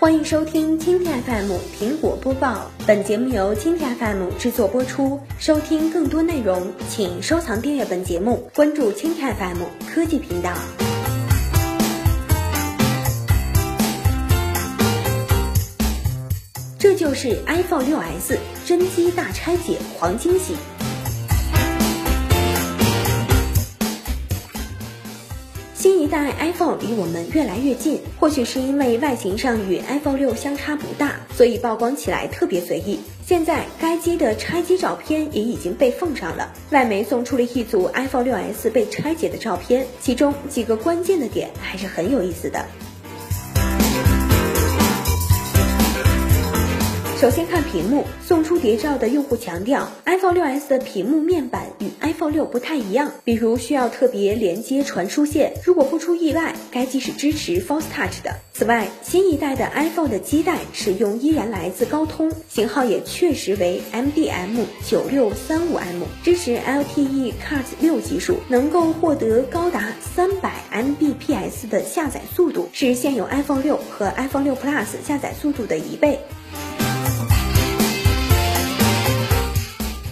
欢迎收听蜻蜓 FM 苹果播报，本节目由蜻蜓 FM 制作播出。收听更多内容，请收藏订阅本节目，关注蜻蜓 FM 科技频道。这就是 iPhone 6s 真机大拆解，黄惊喜！代 iPhone 离我们越来越近，或许是因为外形上与 iPhone 六相差不大，所以曝光起来特别随意。现在该机的拆机照片也已经被奉上了，外媒送出了一组 iPhone 六 S 被拆解的照片，其中几个关键的点还是很有意思的。首先看屏幕，送出谍照的用户强调，iPhone 6s 的屏幕面板与 iPhone 六不太一样，比如需要特别连接传输线。如果不出意外，该机是支持 Force Touch 的。此外，新一代的 iPhone 的基带使用依然来自高通，型号也确实为 MDM 九六三五 M，支持 LTE Cat 六技术，能够获得高达三百 Mbps 的下载速度，是现有 iPhone 六和 iPhone 六 Plus 下载速度的一倍。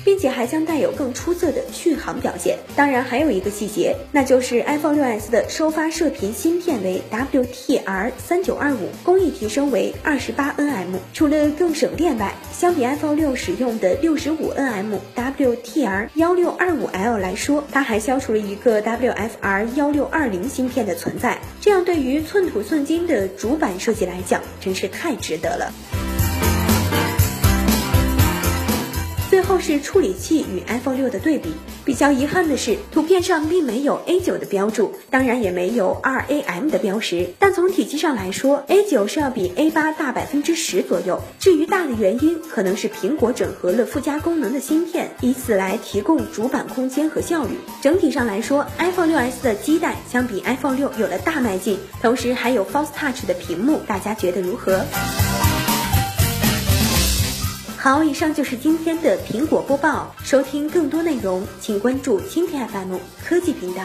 并且还将带有更出色的续航表现。当然，还有一个细节，那就是 iPhone 6s 的收发射频芯片为 WTR 三九二五，工艺提升为二十八 nm。除了更省电外，相比 iPhone 六使用的六十五 nm WTR 幺六二五 L 来说，它还消除了一个 WFR 幺六二零芯片的存在。这样对于寸土寸金的主板设计来讲，真是太值得了。后是处理器与 iPhone 六的对比。比较遗憾的是，图片上并没有 A 九的标注，当然也没有 RAM 的标识。但从体积上来说，A 九是要比 A 八大百分之十左右。至于大的原因，可能是苹果整合了附加功能的芯片，以此来提供主板空间和效率。整体上来说，iPhone 六 S 的基带相比 iPhone 六有了大迈进，同时还有 Force Touch 的屏幕，大家觉得如何？好，以上就是今天的苹果播报。收听更多内容，请关注蜻蜓 FM 科技频道。